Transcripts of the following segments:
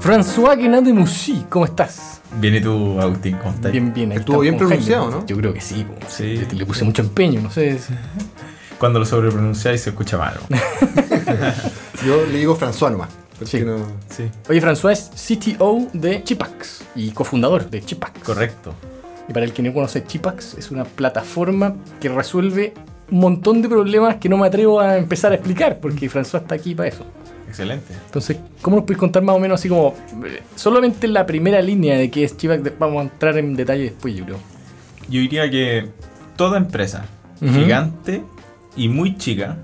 François Guénin de Moussy, ¿cómo estás? Bien, ¿y tú, Agustín? ¿Cómo estás? Bien, bien. Estuvo bien pronunciado, Jaime. ¿no? Yo creo que sí. po. Sí. Le, le puse mucho empeño, no sé. Cuando lo sobrepronunciáis se escucha mal. ¿no? Yo le digo François nomás. Sí. no- sí, Oye, François es CTO de Chipax y cofundador de Chipax. correcto. Y para el que no conoce Chipax, es una plataforma que resuelve un montón de problemas que no me atrevo a empezar a explicar, porque François está aquí para eso. Excelente. Entonces, ¿cómo nos puedes contar más o menos así como eh, solamente la primera línea de qué es Chipax? de- Vamos a entrar en detalle después, yo creo. Yo diría que toda empresa, gigante y muy chica,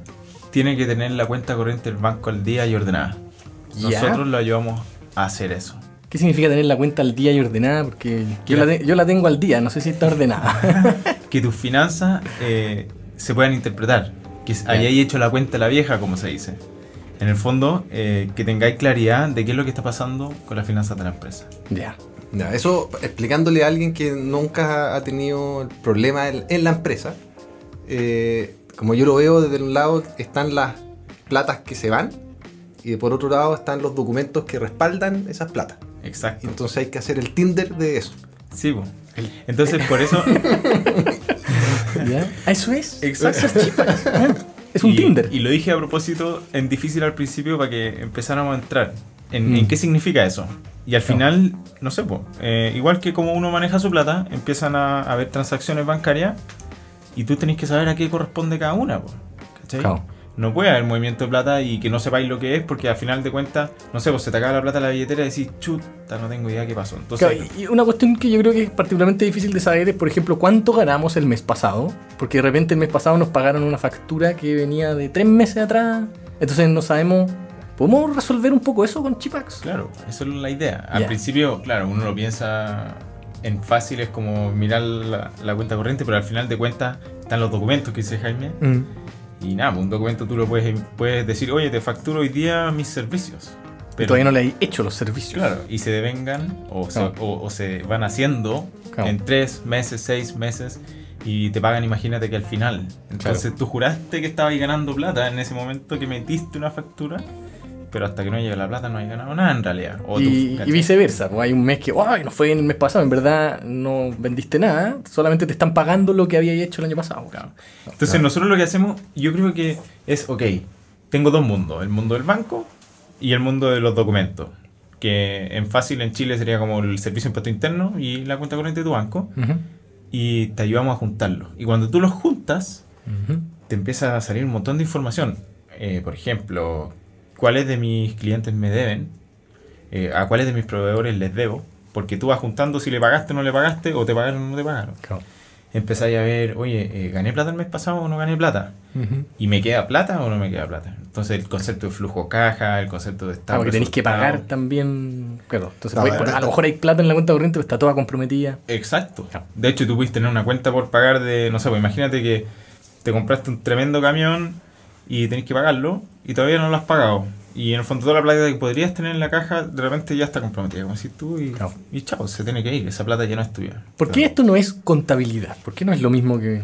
tiene que tener la cuenta corriente del banco al día y ordenada. Ya. Nosotros lo ayudamos a hacer eso. ¿Qué significa tener la cuenta al día y ordenada? Porque yo la, te- yo la tengo al día, no sé si está ordenada. Que tus finanzas eh, se puedan interpretar. Que hayáis hecho la cuenta la vieja, como se dice. En el fondo, eh, que tengáis claridad de qué es lo que está pasando con las finanzas de la empresa. ya. Ya, eso explicándole a alguien que nunca ha tenido el problema en, en la empresa. eh, como yo lo veo, desde un lado están las platas que se van y por otro lado están los documentos que respaldan esas platas. Exacto. Entonces hay que hacer el Tinder de eso. Sí, po. Entonces, por eso. ¿Ya? ¿Ah, ¿Eso es? Exacto. Eso es un y, Tinder. Y lo dije a propósito en difícil al principio para que empezáramos a entrar en, Mm. en qué significa eso. Y al final, no sé, po, eh, igual que como uno maneja su plata, empiezan a a haber transacciones bancarias y tú tenés que saber a qué corresponde cada una. po, ¿cachai? Claro. No puede haber movimiento de plata y que no sepáis lo que es porque al final de cuentas, no sé, pues se te acaba la plata en la billetera y decís, chuta, no tengo idea qué pasó. Entonces, Claro, y una cuestión que yo creo que es particularmente difícil de saber es, por ejemplo, cuánto ganamos el mes pasado. Porque de repente el mes pasado nos pagaron una factura que venía de tres meses atrás. Entonces no sabemos. ¿Podemos resolver un poco eso con Chipax? Claro, eso es la idea. Al principio, claro, uno lo piensa en fácil, es como mirar la, la cuenta corriente, pero al final de cuentas están los documentos que dice Jaime. Mm. Y nada, pues, un documento tú lo puedes, puedes decir, oye, te facturo hoy día mis servicios. Y todavía no le he hecho los servicios. Claro, y se devengan o, se, Claro. o- o se van haciendo Claro. en tres meses, seis meses y te pagan, imagínate que al final. Entonces tú juraste que estabas ganando plata en ese momento que metiste una factura, pero hasta que no llega la plata no hay ganado nada en realidad. O tú, Y, viceversa, pues hay un mes que, ¡ay! No fue bien el mes pasado, en verdad no vendiste nada, solamente te están pagando lo que había hecho el año pasado. Claro. Entonces nosotros lo que hacemos, yo creo que es, ok, tengo dos mundos, el mundo del banco y el mundo de los documentos. Que en fácil en Chile sería como el servicio de impuesto interno y la cuenta corriente de tu banco. Y te ayudamos a juntarlos. Y cuando tú los juntas, te empieza a salir un montón de información. Eh, por ejemplo, cuáles de mis clientes me deben, eh, a cuáles de mis proveedores les debo. Porque tú vas juntando si le pagaste o no le pagaste, o te pagaron o no te pagaron. Claro. Empezáis a ver, oye, eh, ¿gané plata el mes pasado o no gané plata? ¿Y me queda plata o no me queda plata? Entonces el concepto de flujo caja, el concepto de estado Claro, que tenéis que pagar también. Claro, entonces No, pero- a lo mejor hay plata en la cuenta corriente, pero está toda comprometida. Exacto. Claro. De hecho, tú puedes tener una cuenta por pagar de, no sé, pues imagínate que te compraste un tremendo camión y tenés que pagarlo y todavía no lo has pagado. Y en el fondo toda la plata que podrías tener en la caja de repente ya está comprometida, como decís tú, y, Claro. y chao, se tiene que ir, esa plata ya no es tuya. ¿Por qué esto no es contabilidad? ¿Por qué no es lo mismo que.?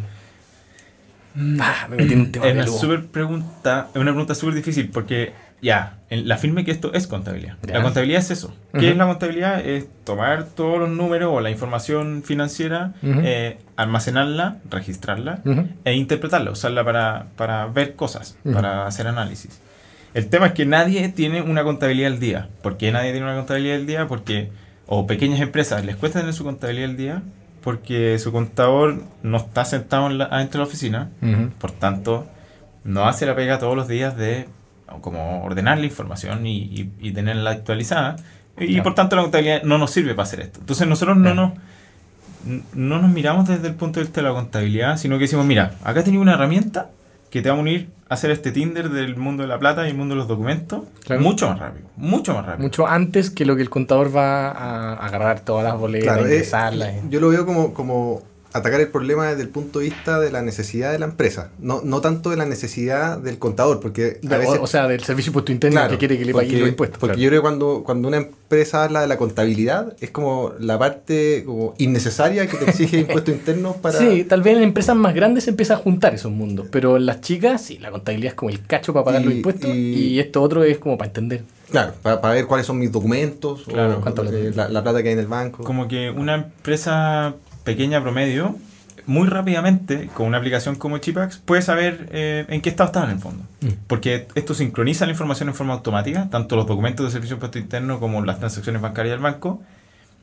Ah, me metí en un tema Es una súper pregunta, es una pregunta súper difícil porque ya, en la firme que esto es contabilidad. Ya. La contabilidad es eso. ¿Qué es la contabilidad? Es tomar todos los números o la información financiera, eh, almacenarla, registrarla e interpretarla, usarla para, para ver cosas, para hacer análisis. El tema es que nadie tiene una contabilidad al día. ¿Por qué nadie tiene una contabilidad al día? Porque, o pequeñas empresas, les cuesta tener su contabilidad al día porque su contador no está sentado en la- adentro de la oficina, por tanto, no hace la pega todos los días de como ordenar la información y, y- y tenerla actualizada. Y Claro. por tanto la contabilidad no nos sirve para hacer esto. Entonces nosotros no nos, no nos miramos desde el punto de vista de la contabilidad, sino que decimos, mira, acá tenía una herramienta que te va a unir a hacer este Tinder del mundo de la plata y el mundo de los documentos Claro. mucho más rápido. Mucho más rápido. Mucho antes que lo que el contador va a agarrar todas las boletas, Claro, eh, ingresarlas. yo lo veo como, como atacar el problema desde el punto de vista de la necesidad de la empresa, no, no tanto de la necesidad del contador, porque a De- veces... o, o sea, del servicio impuesto interno Claro, que quiere que le paguen porque- los impuestos. Porque claro. yo creo que cuando, cuando una empresa habla de la contabilidad, es como la parte como innecesaria que te exige impuestos internos para... Sí, tal vez en empresas más grandes se empieza a juntar esos mundos, pero en las chicas, sí, la contabilidad es como el cacho para pagar Y- los impuestos y, y- esto otro es como para entender. Claro, para, ver cuáles son mis documentos, Claro. o, eh, la, la plata que hay en el banco. Como que una empresa pequeña promedio, muy rápidamente, con una aplicación como Chipax, puede saber eh, en qué estado está en el fondo. Mm. Porque esto sincroniza la información en forma automática, tanto los documentos de servicio de impuesto interno como las transacciones bancarias del banco.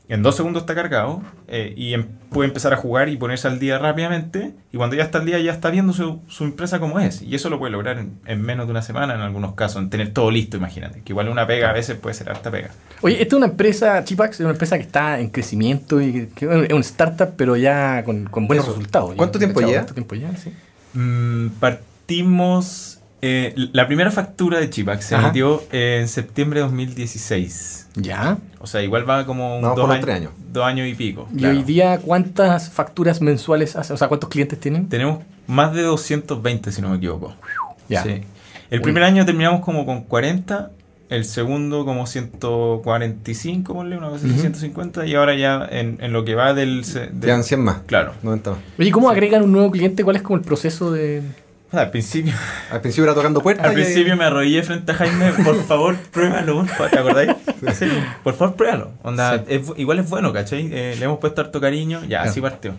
En dos segundos está cargado eh, y em- puede empezar a jugar y ponerse al día rápidamente. Y cuando ya está al día, ya está viendo su, su empresa como es. Y eso lo puede lograr en, en menos de una semana en algunos casos, en tener todo listo, imagínate. Que igual una pega a veces puede ser harta pega. Oye, esta es una empresa, Chipax, es una empresa que está en crecimiento y que, que es un startup, pero ya con, con buenos Eso. resultados. ¿Cuánto tiempo lleva? ¿Cuánto tiempo lleva? Sí. Mm, partimos. Eh, la primera factura de Chipax se emitió en septiembre de 2016. Ya. O sea, igual va como un Vamos dos, años, tres años. dos años y pico. ¿Y claro. hoy día cuántas facturas mensuales hacen? O sea, ¿cuántos clientes tienen? Tenemos más de 220, si no me equivoco. Ya. Sí. El primer año terminamos como con 40, el segundo como 145, ponle una cosa Ujú. 150, y ahora ya en, en lo que va del... del- Quedan 100 más, Claro. 90 más. Oye, ¿cómo agregan un nuevo cliente? ¿Cuál es como el proceso de...? Al principio, Al principio era tocando puertas. al y principio me arrodillé frente a Jaime, por favor, pruébalo, ¿te acordáis? Sí, por favor, pruébalo. Onda, Sí. es bu- igual es bueno, ¿cachai? Eh, le hemos puesto harto cariño, ya, Claro. así partió.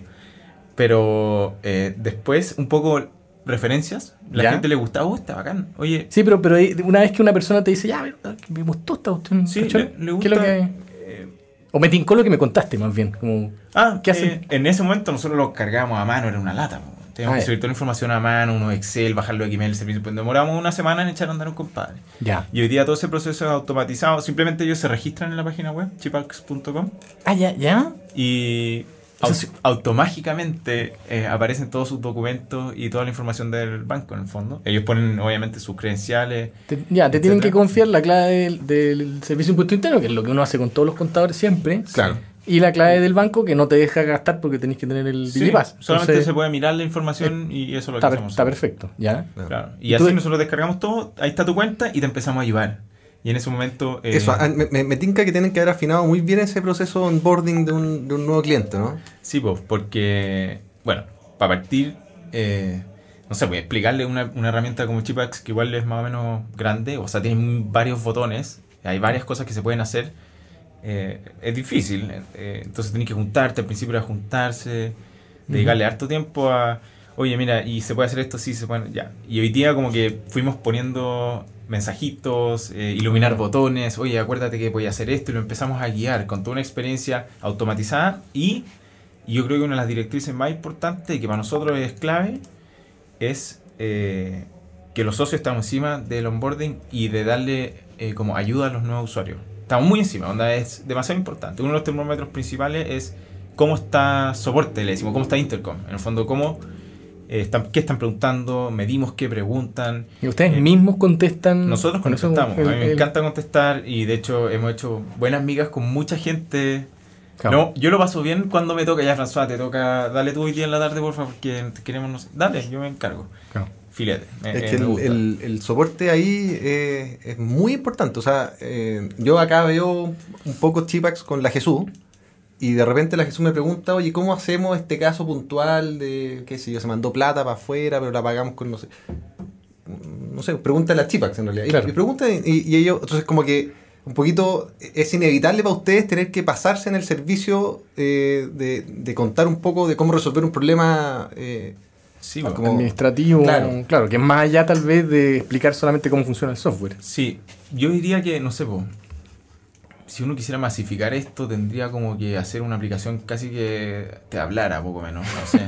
Pero eh, después, un poco referencias, la Ya. gente le gustaba, oh, está bacán. Oye, Sí, pero, pero una vez que una persona te dice, ya, a ver, me gustó esta cuestión, sí, le, le ¿Qué es lo gusta... que...? eh, O me tincó lo que me contaste, más bien. Como, Ah, ¿Qué ¿qué hacen? En ese momento nosotros lo cargábamos a mano, era una lata. po. Teníamos Ah, que ya. subir toda la información a mano, unos Excel, bajarlo de Gmail, el servicio. Pues demoramos una semana en echar a andar un compadre. ya. Y hoy día todo ese proceso es automatizado. Simplemente ellos se registran en la página web, chipax.com, Ah, ya, ya. y O sea, au- sí. automáticamente eh, aparecen todos sus documentos y toda la información del banco en el fondo. Ellos ponen obviamente sus credenciales. Te- ya, te tienen que confiar la clave del, del servicio de impuesto interno, que es lo que uno hace con todos los contadores siempre. Claro. Y la clave del banco que no te deja gastar porque tenés que tener el Sí, Digipass. solamente Entonces, se puede mirar la información y eso es lo que está, hacemos. está perfecto, ¿ya? Claro. Y, así nosotros descargamos todo, ahí está tu cuenta y te empezamos a ayudar. Y en ese momento... eh, Eso, ah, me, me, me tinca que tienen que haber afinado muy bien ese proceso onboarding de un, de un nuevo cliente, ¿no? Sí, pues, porque, bueno, para partir, eh, no sé, voy a explicarle una, una herramienta como Chipax que igual es más o menos grande, o sea, tiene varios botones, hay varias cosas que se pueden hacer. Eh, es difícil, eh, entonces tenés que juntarte, al principio era juntarse, dedicarle harto tiempo a, oye, mira, y se puede hacer esto, sí, se puede, ya. Y hoy día como que fuimos poniendo mensajitos, eh, iluminar botones, oye, acuérdate que voy a hacer esto, y lo empezamos a guiar con toda una experiencia automatizada y y yo creo que una de las directrices más importantes y que para nosotros es clave es eh, que los socios estamos encima del onboarding y de darle eh, como ayuda a los nuevos usuarios. Estamos muy encima, onda es demasiado importante. Uno de los termómetros principales es cómo está soporte, le decimos, cómo está Intercom. En el fondo, cómo eh, están, qué están preguntando, medimos qué preguntan. Y ustedes Eh, mismos contestan. Nosotros contestamos. el- a mí me el- encanta contestar y de hecho hemos hecho buenas migas con mucha gente Claro. no, yo lo paso bien cuando me toca. Ya, François, te toca. Dale tú hoy día en la tarde, por favor, porque queremos. no sé. Dale, yo me encargo. Claro. Filete. Es eh, que el, el- el soporte ahí eh, es muy importante. O sea, eh, yo acá veo un poco Chipax con la Jesús y de repente la Jesús me pregunta, oye, ¿cómo hacemos este caso puntual de, qué sé yo, se mandó plata para afuera, pero la pagamos con, no sé, no sé, pregúntale a Chipax en realidad. Y- Claro. Y, pregunta, y, y ellos, entonces como que un poquito es inevitable para ustedes tener que pasarse en el servicio eh, de, de contar un poco de cómo resolver un problema. eh, Sí, como- administrativo, Claro. claro. que es más allá tal vez de explicar solamente cómo funciona el software. Sí, yo diría que, no sé, po, si uno quisiera masificar esto, tendría como que hacer una aplicación casi que te hablara poco menos, no sé.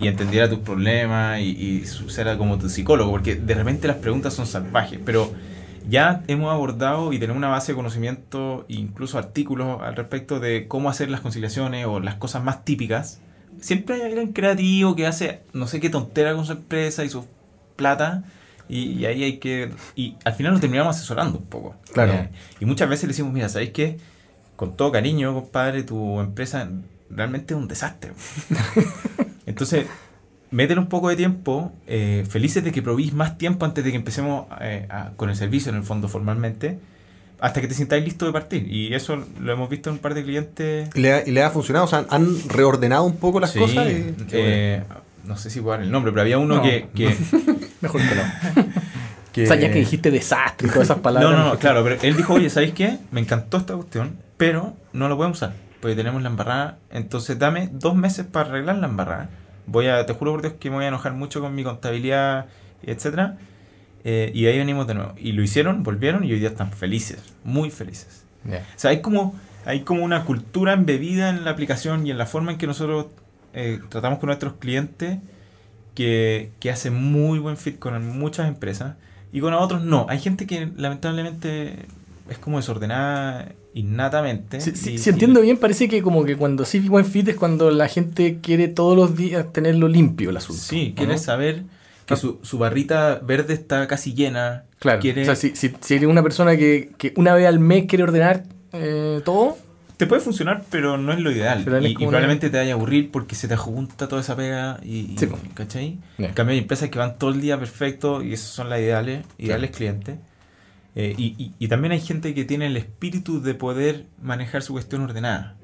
y entendiera tus problemas y, y ser como tu psicólogo, porque de repente las preguntas son salvajes, pero ya hemos abordado y tenemos una base de conocimiento, incluso artículos al respecto de cómo hacer las conciliaciones o las cosas más típicas. Siempre hay alguien creativo que hace no sé qué tontera con su empresa y su plata. Y, y ahí hay que. Y al final lo terminamos asesorando un poco. Claro. Eh, y muchas veces le decimos, mira, ¿sabéis qué? Con todo cariño, compadre, tu empresa realmente es un desastre. Entonces, métele un poco de tiempo, eh, felices de que probís más tiempo antes de que empecemos eh, a- con el servicio, en el fondo, formalmente, hasta que te sintáis listo de partir. Y eso lo hemos visto en un par de clientes. ¿Y le, ha, y le ha funcionado? O sea, han reordenado un poco las Sí, cosas. y- eh, no sé si puedo dar el nombre, pero había uno No. que... que, Mejor que no. que- O sea, ya que dijiste desastre y todas esas palabras. No, no, no, claro, pero él dijo, oye, ¿sabéis qué? Me encantó esta cuestión, pero no lo podemos usar, porque tenemos la embarrada, entonces dame dos meses para arreglar la embarrada. Voy a, te juro por Dios que me voy a enojar mucho con mi contabilidad, etcétera. Eh, y ahí venimos de nuevo. Y lo hicieron, volvieron y hoy día están felices, muy felices. Ya. O sea, hay como, hay como una cultura embebida en la aplicación y en la forma en que nosotros eh, tratamos con nuestros clientes que, que hace muy buen fit con muchas empresas y con otros no. Hay gente que lamentablemente es como desordenada innatamente. Si, entiendo bien, parece que como que cuando sí buen fit es cuando la gente quiere todos los días tenerlo limpio el asunto. Sí, ¿o quiere no? saber que su, su barrita verde está casi llena. Claro. Quiere, O sea, si, si, si eres una persona que, que una vez al mes quiere ordenar eh, todo, Te puede funcionar, pero no es lo ideal. Y, y una- probablemente te vaya a aburrir porque se te junta toda esa pega y, y- Sí, po. ¿cachai? Ya. En cambio hay empresas que van todo el día perfecto y esos son las ideales, ideales clientes. Eh, y, y- y también hay gente que tiene el espíritu de poder manejar su cuestión ordenada.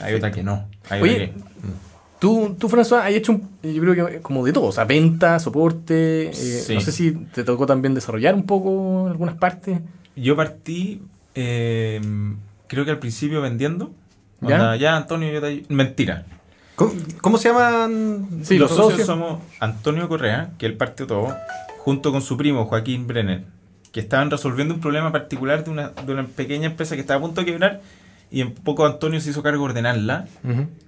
Hay otra que no. Hay Oye, otra que- Tú, tú, François, has hecho, un- yo creo que como de todo, o sea, venta, soporte, eh, Sí. no sé si te tocó también desarrollar un poco en algunas partes. Yo partí, eh, creo que al principio vendiendo. ¿Ya? Onda, ¿Ya? Antonio, yo te Mentira. ¿Cómo, cómo se llaman? Sí, los socios. somos Antonio Correa, que él partió todo, junto con su primo Joaquín Brenner, que estaban resolviendo un problema particular de una, de una pequeña empresa que estaba a punto de quebrar y en poco Antonio se hizo cargo de ordenarla.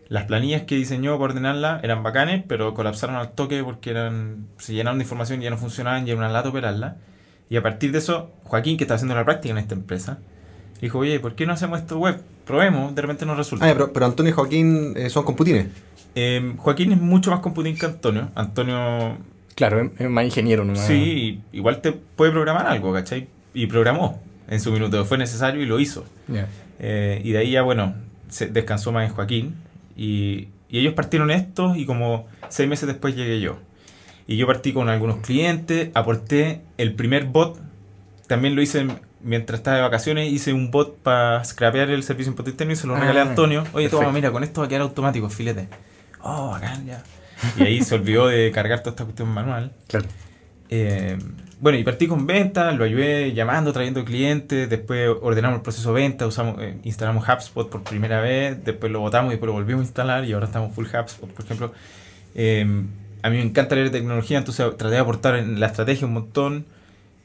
Las planillas que diseñó para ordenarla eran bacanes, pero colapsaron al toque porque eran se llenaron de información y ya no funcionaban y era una lata operarla. Y a partir de eso, Joaquín, que está haciendo la práctica en esta empresa, dijo, oye, ¿por qué no hacemos esto web? Probemos, de repente nos resulta. Ah, pero, pero Antonio y Joaquín eh, son computines. Eh, Joaquín es mucho más computín que Antonio. Antonio Claro, es, más ingeniero nomás. Sí, igual te puede programar algo, ¿cachai? Y programó en su minuto, fue necesario y lo hizo. Ya. Eh, y de ahí ya, bueno, se descansó más en Joaquín. Y, y ellos partieron estos y como seis meses después llegué yo. Y yo partí con algunos clientes, aporté el primer bot, también lo hice mientras estaba de vacaciones, hice un bot para scrapear el servicio interno y se lo Ah, regalé a Antonio. Oye, toma, mira, con esto va a quedar automático, filete. Oh, bacán, ya. Y ahí se olvidó de cargar toda esta cuestión manual. Claro. Eh, bueno, y partí con ventas, lo ayudé llamando, trayendo clientes, después ordenamos el proceso de venta, usamos, eh, instalamos HubSpot por primera vez, después lo botamos y después lo volvimos a instalar y ahora estamos full HubSpot, por ejemplo. Eh, a mí me encanta leer tecnología, entonces traté de aportar en la estrategia un montón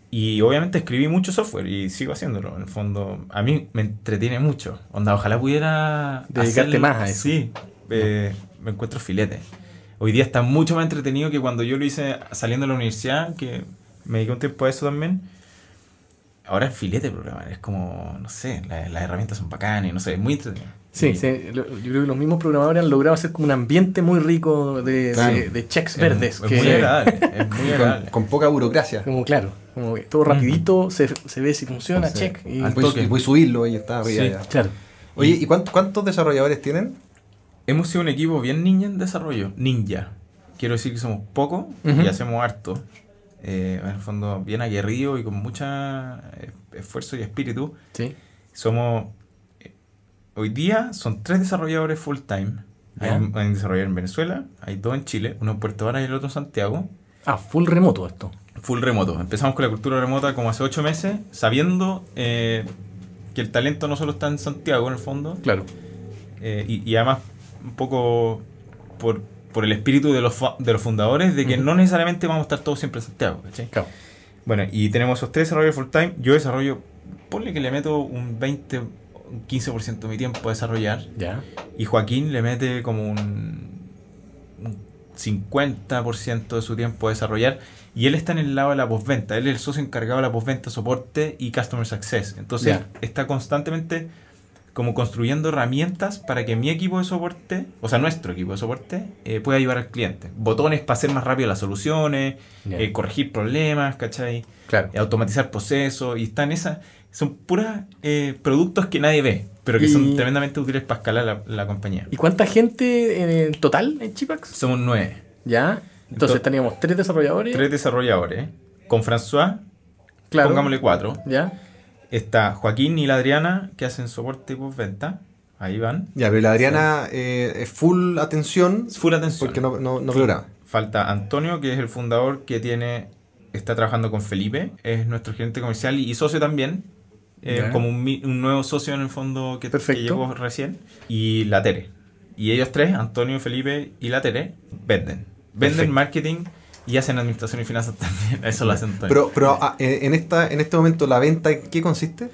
y obviamente escribí mucho software y sigo haciéndolo. En el fondo, a mí me entretiene mucho. Onda, ojalá pudiera Dedicarte más a eso. Sí, eh, me encuentro filete. Hoy día está mucho más entretenido que cuando yo lo hice saliendo de la universidad, que me dediqué un tiempo a eso también. Ahora es filete programar, es como, no sé, la- las herramientas son bacanas, no sé, es muy entretenido. Sí, Y- sí, lo- yo creo que los mismos programadores han logrado hacer como un ambiente muy rico de, Claro. de- de checks es- verdes. Es, que- muy agradable, es muy Con, agradable. con poca burocracia. Como claro, como que todo rapidito, se, se ve si funciona, Sí. check. Y, Al Voy, toque. voy a subirlo y está. Sí. ya, ya. claro. Oye, ¿y cuánto- cuántos desarrolladores tienen? Hemos sido un equipo bien ninja en desarrollo, ninja. Quiero decir que somos pocos Ujú. y hacemos harto. Eh, en el fondo, bien aguerrido y con mucho esfuerzo y espíritu. Sí. Somos. eh, Hoy día son tres desarrolladores full time. Hay Ya. un, hay un desarrollador en Venezuela, hay dos en Chile, uno en Puerto Varas y el otro en Santiago. Ah, full remoto esto. Full remoto. Empezamos con la cultura remota como hace ocho meses, sabiendo eh, que el talento no solo está en Santiago en el fondo, Claro. eh, y, y además un poco por, por el espíritu de los, de los fundadores de que no necesariamente vamos a estar todos siempre en Santiago. ¿cachai? Claro. Bueno, y tenemos esos tres desarrolladores full time. Yo desarrollo, ponle que le meto un 20, un 15% de mi tiempo a desarrollar. Ya. Y Joaquín le mete como un, un 50% de su tiempo a desarrollar. Y él está en el lado de la postventa. Él es el socio encargado de la postventa, soporte y customer success. Entonces Ya. está constantemente como construyendo herramientas para que mi equipo de soporte, o sea, nuestro equipo de soporte, eh, pueda ayudar al cliente. Botones para hacer más rápido las soluciones, eh, corregir problemas, ¿cachai? Claro. Eh, automatizar procesos, y están esas, son puras productos que nadie ve, pero que Y- son tremendamente útiles para escalar la, la compañía. ¿Y cuánta gente en total en Chipax? Somos nueve, Ya. Entonces teníamos tres desarrolladores. tres desarrolladores. Con François, claro. pongámosle cuatro. Ya. Está Joaquín y la Adriana, que hacen soporte y postventa. Ahí van. Ya, pero la Adriana eh, es full atención Full atención. porque no, no, no. Falta Antonio, que es el fundador que tiene está trabajando con Felipe, es nuestro gerente comercial y, y socio también, eh, como un, nuevo socio en el fondo que, que llegó recién, y la Tere. Y ellos tres, Antonio, Felipe y la Tere, venden. Venden Perfecto. marketing y hacen administración y finanzas también. Eso lo hacen Antonio. Pero, pero ah, eh, en, esta, en este momento, ¿la venta en qué consiste?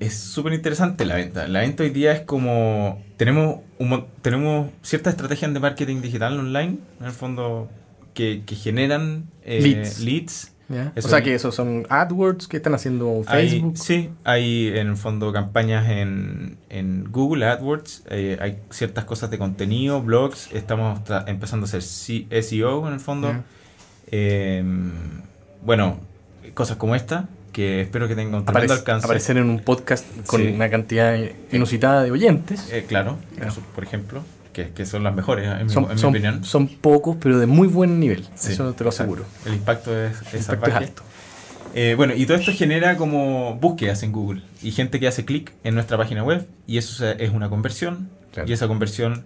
es súper interesante la venta. La venta hoy día es como. Tenemos, un tenemos ciertas estrategias de marketing digital online, en el fondo, que, que generan eh, Leads. leads. Eso o sea que esos son AdWords que están haciendo Hay- Facebook. sí, hay en el fondo campañas en, en Google AdWords, eh, hay ciertas cosas de contenido, blogs, estamos empezando a hacer C- SEO en el fondo. Eh, bueno, cosas como esta, que espero que tengan un tremendo Aparec- alcance. aparecer en un podcast con Sí. una cantidad inusitada de oyentes. Eh, claro, eso, por ejemplo, que, que son las mejores, en, mi- son, en mi son- opinión. son pocos, pero de muy buen nivel. Sí, Eso te lo exacto. aseguro. El impacto es, es El impacto es alto. Eh, bueno, y todo esto genera como búsquedas en Google y gente que hace clic en nuestra página web y eso es una conversión Claro. y esa conversión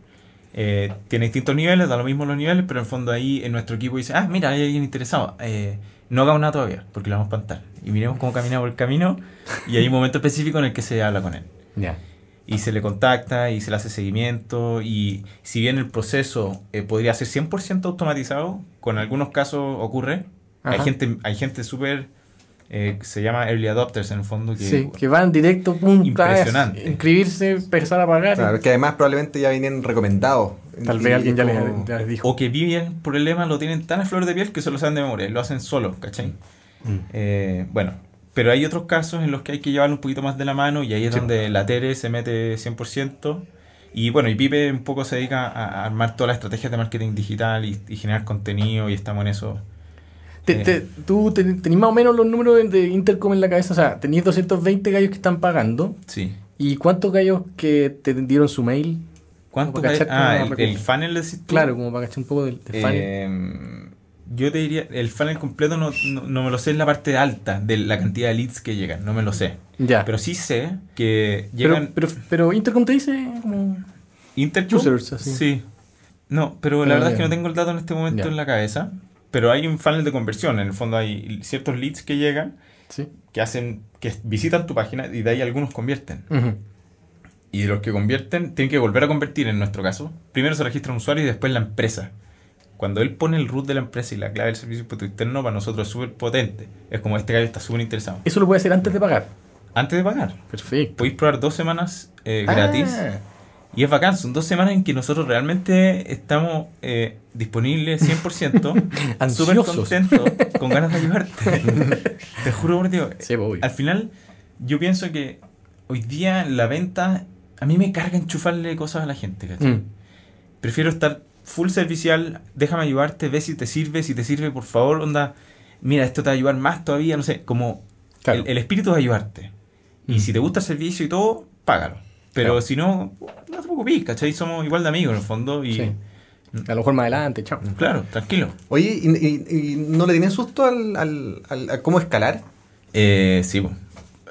eh, tiene distintos niveles, da lo mismo los niveles, pero en el fondo ahí en nuestro equipo dice, ah, mira, hay alguien interesado, eh, no hagamos nada todavía porque lo vamos a espantar y miremos cómo camina por el camino y hay un momento específico en el que se habla con él Ya. Y se le contacta y se le hace seguimiento y si bien el proceso eh, podría ser 100% automatizado, con algunos casos ocurre. Hay Ajá. gente, hay gente súper, eh, se llama early adopters en el fondo, que Sí, que van directo, pum, Impresionante. inscribirse, empezar a pagar. Claro, que además probablemente ya vienen recomendados. Tal Y- vez alguien ya les, ya les dijo. o que viven problemas, lo tienen tan a flor de piel que se lo saben de memoria, y lo hacen solo, ¿cachai? Mm. Eh, bueno, pero hay otros casos en los que hay que llevarlo un poquito más de la mano y ahí es Sí. donde la Tere se mete 100%. Y bueno, y Pipe un poco se dedica a, armar todas las estrategias de marketing digital y, y generar contenido y estamos en eso. Te- Eh. te- ¿Tú ten- tenés más o menos los números de- de Intercom en la cabeza? O sea, tenías 220 gallos que están pagando. Sí. ¿Y cuántos gallos que te dieron su mail? ¿Cuánto Como para hay? cachar Ah, el, el funnel decís tú? Claro, como para cachar un poco del, del funnel. Eh, yo te diría, el funnel completo no, no, no me lo sé en la parte alta de la cantidad de leads que llegan, no me lo sé. Ya. Pero sí sé que Pero, llegan pero, pero Intercom te dice como... Intercom. users, así. Sí. No, pero Ah, la verdad es que no tengo el dato en este momento Ya. en la cabeza. Pero hay un funnel de conversión. En el fondo hay ciertos leads que llegan, Sí. que hacen, que visitan tu página y de ahí algunos convierten. Y de los que convierten, tienen que volver a convertir en nuestro caso. Primero se registra un usuario y después la empresa. Cuando él pone el root de la empresa y la clave del servicio de impuesto interno, para nosotros es súper potente. Es como este gallo está súper interesado. Eso lo puede hacer antes de pagar. Antes de pagar, Perfecto. podéis probar dos semanas eh, gratis. Ah, Y es bacán, son dos semanas en que nosotros realmente estamos eh, disponibles 100%, súper contentos, con ganas de ayudarte. Te juro por Dios. sí, pues. Al final, yo pienso que hoy día la venta, a mí me carga enchufarle cosas a la gente, ¿cachai? Mm. Prefiero estar full servicial, déjame ayudarte, ve si te sirve, si te sirve, por favor, onda, mira, esto te va a ayudar más todavía, no sé, como Claro. el, el espíritu es ayudarte. Y Mm. si te gusta el servicio y todo, págalo. Pero Claro. si no, no te preocupes, ¿cachai? Somos igual de amigos en el fondo y... Sí. A lo mejor más adelante, chao. Claro, tranquilo. Oye, ¿y, y- y no le tienen susto al, al- al- a cómo escalar? Eh, sí,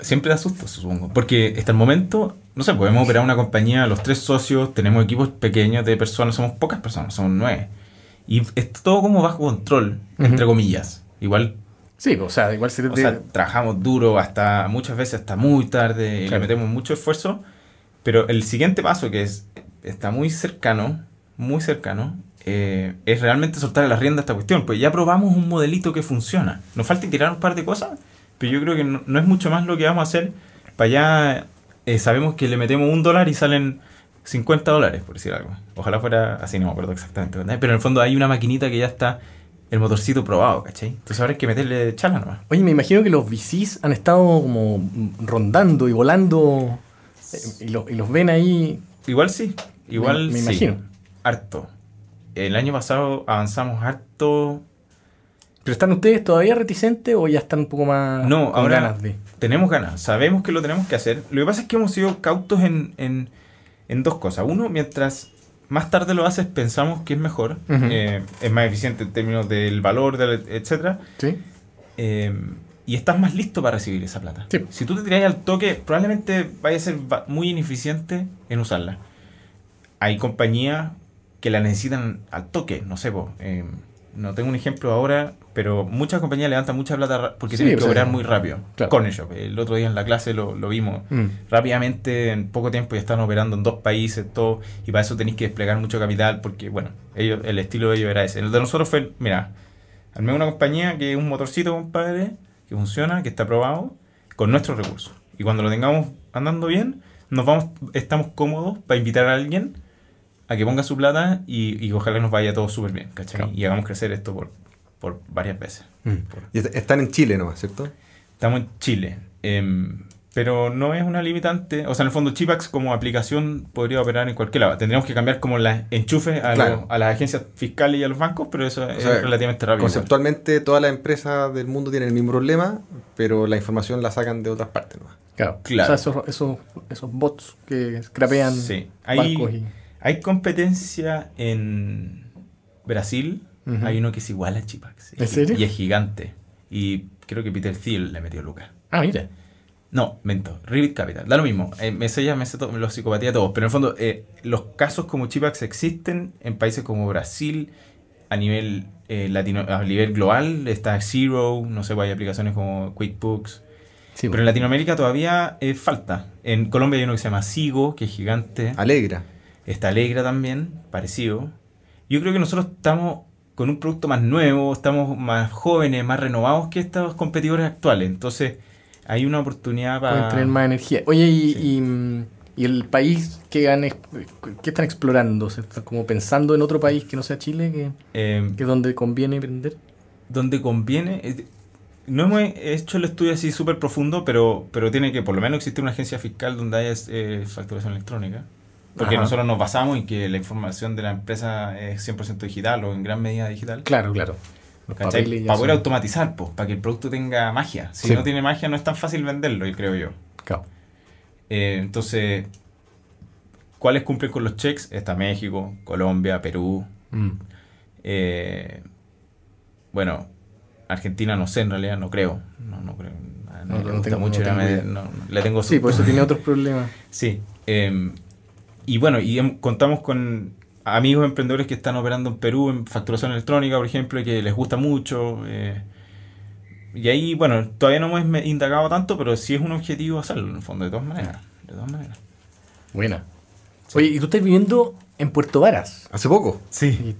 siempre da susto, supongo. Porque hasta el momento, no sé, podemos operar una compañía, los tres socios, tenemos equipos pequeños de personas, somos pocas personas, somos nueve. Y es todo como bajo control, entre comillas. Igual, Sí, o sea, igual se o sea, trabajamos duro hasta muchas veces hasta muy tarde, le metemos mucho esfuerzo. Pero el siguiente paso, que es está muy cercano, muy cercano, eh, es realmente soltar la rienda a esta cuestión. Pues ya probamos un modelito que funciona. Nos falta tirar un par de cosas, pero yo creo que no, no es mucho más lo que vamos a hacer. Para allá eh, sabemos que le metemos un dólar y salen 50 dólares, por decir algo. Ojalá fuera así, no me acuerdo exactamente. ¿verdad? Pero en el fondo hay una maquinita que ya está el motorcito probado, ¿cachai? Entonces ahora hay que meterle chala nomás. Oye, me imagino que los VCs han estado como rondando y volando Eh, Y, lo- y los ven ahí. Igual sí, igual Me- me sí. imagino. Harto. El año pasado avanzamos harto. ¿Pero están ustedes todavía reticentes o ya están un poco más No, con ahora ganas de.? tenemos ganas, sabemos que lo tenemos que hacer. Lo que pasa es que hemos sido cautos en, en, en dos cosas. Uno, mientras más tarde lo haces, pensamos que es mejor, eh, es más eficiente en términos del valor, del, etcétera. ¿Sí? eh, y estás más listo para recibir esa plata. Sí. Si tú te tiras al toque, probablemente vaya a ser muy ineficiente en usarla. Hay compañías que la necesitan al toque, no sé, po, eh, no tengo un ejemplo ahora, pero muchas compañías levantan mucha plata porque Sí, tienen que operar muy rápido. claro. Corner Shop, el otro día en la clase lo, lo vimos. Mm. Rápidamente, en poco tiempo ya están operando en dos países, todo, y para eso tenéis que desplegar mucho capital, porque, bueno, ellos, el estilo de ellos era ese. El de nosotros fue, mira, armé una compañía que es un motorcito, compadre, que funciona, que está aprobado, con nuestros recursos. Y cuando lo tengamos andando bien, nos vamos, estamos cómodos para invitar a alguien a que ponga su plata y, y ojalá nos vaya todo súper bien, ¿cachai? Claro. Y hagamos crecer esto por, por varias veces. Mm. Y est- están en Chile nomás, ¿cierto? Estamos en Chile. em, pero no es una limitante. O sea, en el fondo, Chipax como aplicación podría operar en cualquier lado. Tendríamos que cambiar como las enchufes a, Claro. los- a las agencias fiscales y a los bancos, pero eso es sea, relativamente rápido. Conceptualmente todas las empresas del mundo tienen el mismo problema, pero la información la sacan de otras partes nomás. Claro. Claro. O sea, esos, esos, esos bots que scrapean Sí. Hay, bancos y. hay competencia en Brasil. Hay uno que es igual a Chipax. ¿En serio? Y es gigante. Y creo que Peter Thiel le metió Lucas. Ah, mira. No, mento. Rivet Capital. Da lo mismo. Eh, me sé ya, me sé los psicopatía todos. Pero en el fondo, eh, los casos como Chipax existen en países como Brasil, a nivel eh, latino, a nivel global. Está Zero, no sé, hay aplicaciones como QuickBooks. Sí, Pero en Latinoamérica todavía eh, falta. En Colombia hay uno que se llama Sigo, que es gigante. Alegra. Está Alegra también, parecido. Yo creo que nosotros estamos con un producto más nuevo, estamos más jóvenes, más renovados que estos competidores actuales. Entonces, hay una oportunidad pueden para... tener más energía. Oye, y, Sí. y, y el país que han, ex- ¿qué están explorando? ¿Se están como pensando en otro país que no sea Chile, que, eh, que donde conviene vender? donde conviene. eh, No hemos hecho el estudio así súper profundo, pero, pero tiene que por lo menos existir una agencia fiscal donde haya eh, facturación electrónica. Porque Ajá. nosotros nos basamos en que la información de la empresa es 100% digital o en gran medida digital. Claro, claro. Para poder son- automatizar, pues, para que el producto tenga magia. Si Sí. no tiene magia, no es tan fácil venderlo, creo yo. Claro. Eh, entonces, ¿cuáles cumplen con los checks? Está México, Colombia, Perú. Mm. eh, bueno, Argentina no sé, en realidad no creo. No, no creo. No, le gusta tengo- mucho. no tengo me- le tengo Sí, por eso tiene otros problemas. Sí. eh, y bueno, y hem- contamos con amigos emprendedores que están operando en Perú en facturación electrónica, por ejemplo, y que les gusta mucho. eh, y ahí, bueno, todavía no hemos indagado tanto, pero sí es un objetivo hacerlo, en el fondo, de todas maneras. De todas maneras. Buena. Oye, ¿y tú estás viviendo en Puerto Varas? Hace poco, Sí.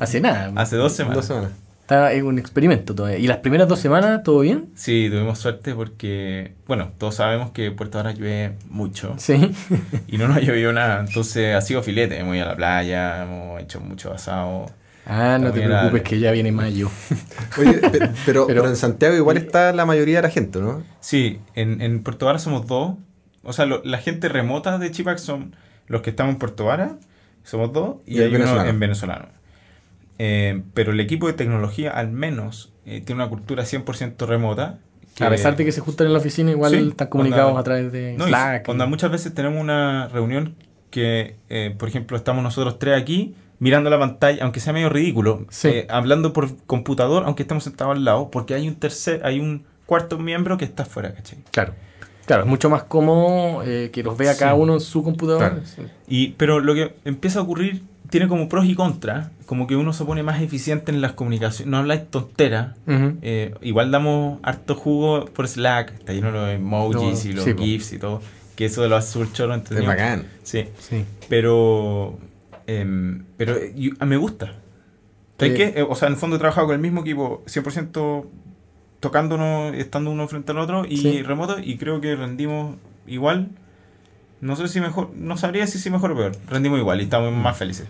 Hace nada. Hace dos semanas. dos semanas. Está en un experimento todavía. ¿Y las primeras dos semanas todo bien? Sí, tuvimos suerte porque, bueno, todos sabemos que Puerto Varas llueve mucho Sí. y no nos ha llovido nada, entonces ha sido filete, hemos ido a la playa, hemos hecho mucho asado. Ah, no te preocupes que ya viene mayo. Oye, pe- pero, Pero- pero en Santiago igual está la mayoría de la gente, ¿no? Sí, en, en Puerto Vara somos dos, o sea, lo- la gente remota de Chipax son los que estamos en Puerto Vara, somos dos, y, hay uno venezolano. en venezolano. Eh, pero el equipo de tecnología al menos eh, tiene una cultura 100% remota. que- A pesar de que se juntan en la oficina, igual Sí, están comunicados onda- a través de No, Slack. onda, muchas veces tenemos una reunión que, eh, por ejemplo, estamos nosotros tres aquí mirando la pantalla, aunque sea medio ridículo, Sí. eh, hablando por computador, aunque estemos sentados al lado, porque hay un tercer, hay un cuarto miembro que está afuera, ¿cachai? Claro. Claro, es mucho más cómodo eh, que los vea Sí. cada uno en su computador. Claro. Sí. Y, pero lo que empieza a ocurrir tiene como pros y contras, como que uno se pone más eficiente en las comunicaciones, no habláis tontera. Eh, igual damos harto jugo por Slack, está lleno de los emojis No, y los sí, po. GIFs y todo, que eso lo hace choro Es entretenido. bacán. Sí, Sí. pero, em, pero eh, yo- a- me gusta. ¿Sabes Eh, qué? Eh, o sea, en el fondo he trabajado con el mismo equipo, 100% tocándonos, estando uno frente al otro y Sí. remoto, y creo que rendimos igual. No sé si mejor, no sabría si sí mejor o peor. Rendimos igual y estamos más felices.